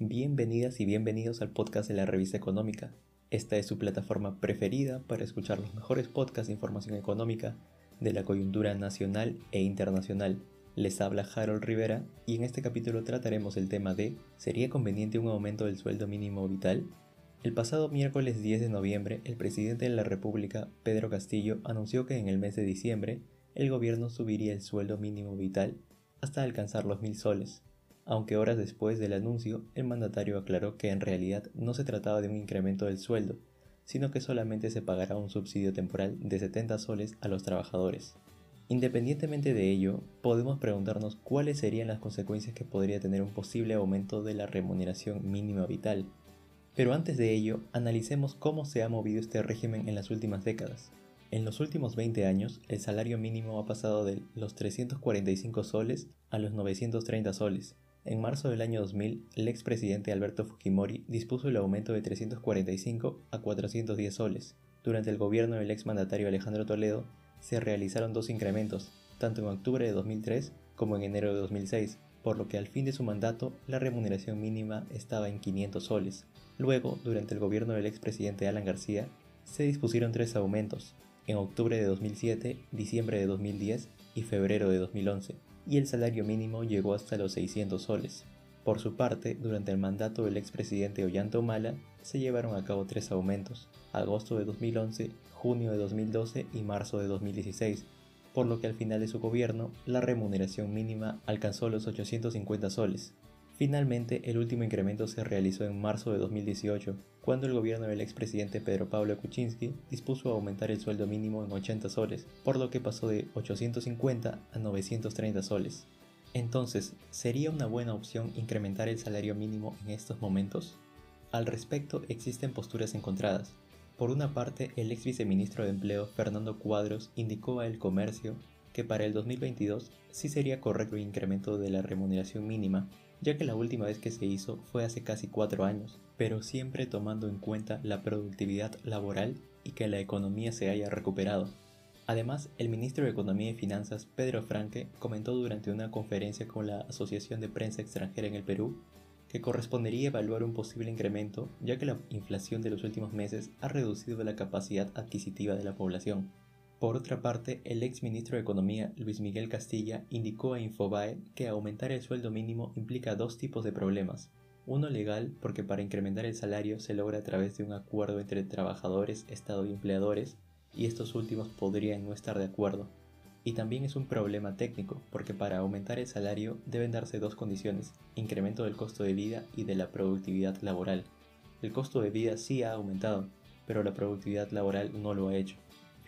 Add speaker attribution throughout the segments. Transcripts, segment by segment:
Speaker 1: Bienvenidas y bienvenidos al podcast de la revista económica. Esta es su plataforma preferida para escuchar los mejores podcasts de información económica de la coyuntura nacional e internacional. Les habla Harold Rivera y en este capítulo trataremos el tema de ¿sería conveniente un aumento del sueldo mínimo vital? El pasado miércoles 10 de noviembre, el presidente de la República, Pedro Castillo, anunció que en el mes de diciembre el gobierno subiría el sueldo mínimo vital hasta alcanzar los mil soles, aunque horas después del anuncio el mandatario aclaró que en realidad no se trataba de un incremento del sueldo, sino que solamente se pagará un subsidio temporal de 70 soles a los trabajadores. Independientemente de ello, podemos preguntarnos cuáles serían las consecuencias que podría tener un posible aumento de la remuneración mínima vital. Pero antes de ello, analicemos cómo se ha movido este régimen en las últimas décadas. En los últimos 20 años, el salario mínimo ha pasado de los 345 soles a los 930 soles, en marzo del año 2000, el expresidente Alberto Fujimori dispuso el aumento de 345 a 410 soles. Durante el gobierno del exmandatario Alejandro Toledo, se realizaron dos incrementos, tanto en octubre de 2003 como en enero de 2006, por lo que al fin de su mandato la remuneración mínima estaba en 500 soles. Luego, durante el gobierno del expresidente Alan García, se dispusieron tres aumentos, en octubre de 2007, diciembre de 2010 y febrero de 2011 y el salario mínimo llegó hasta los 600 soles. Por su parte, durante el mandato del expresidente Ollanta Humala, se llevaron a cabo tres aumentos, agosto de 2011, junio de 2012 y marzo de 2016, por lo que al final de su gobierno la remuneración mínima alcanzó los 850 soles, Finalmente, el último incremento se realizó en marzo de 2018, cuando el gobierno del expresidente Pedro Pablo Kuczynski dispuso aumentar el sueldo mínimo en 80 soles, por lo que pasó de 850 a 930 soles. Entonces, ¿sería una buena opción incrementar el salario mínimo en estos momentos? Al respecto existen posturas encontradas. Por una parte, el ex viceministro de Empleo Fernando Cuadros indicó a El Comercio que para el 2022 sí sería correcto el incremento de la remuneración mínima ya que la última vez que se hizo fue hace casi cuatro años, pero siempre tomando en cuenta la productividad laboral y que la economía se haya recuperado. Además, el ministro de Economía y Finanzas, Pedro Franque, comentó durante una conferencia con la Asociación de Prensa Extranjera en el Perú que correspondería evaluar un posible incremento, ya que la inflación de los últimos meses ha reducido la capacidad adquisitiva de la población. Por otra parte, el ex ministro de Economía, Luis Miguel Castilla, indicó a Infobae que aumentar el sueldo mínimo implica dos tipos de problemas. Uno legal, porque para incrementar el salario se logra a través de un acuerdo entre trabajadores, Estado y empleadores, y estos últimos podrían no estar de acuerdo. Y también es un problema técnico, porque para aumentar el salario deben darse dos condiciones, incremento del costo de vida y de la productividad laboral. El costo de vida sí ha aumentado, pero la productividad laboral no lo ha hecho.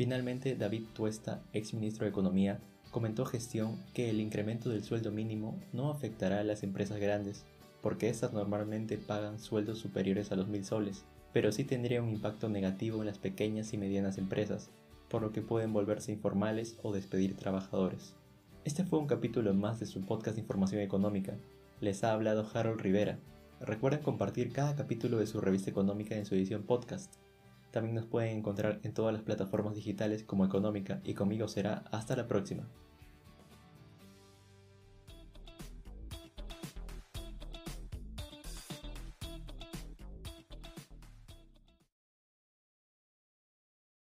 Speaker 1: Finalmente, David Tuesta, ex ministro de Economía, comentó gestión que el incremento del sueldo mínimo no afectará a las empresas grandes, porque estas normalmente pagan sueldos superiores a los mil soles, pero sí tendría un impacto negativo en las pequeñas y medianas empresas, por lo que pueden volverse informales o despedir trabajadores. Este fue un capítulo más de su podcast de información económica. Les ha hablado Harold Rivera. Recuerden compartir cada capítulo de su revista económica en su edición podcast. También nos pueden encontrar en todas las plataformas digitales como Económica y conmigo será hasta la próxima.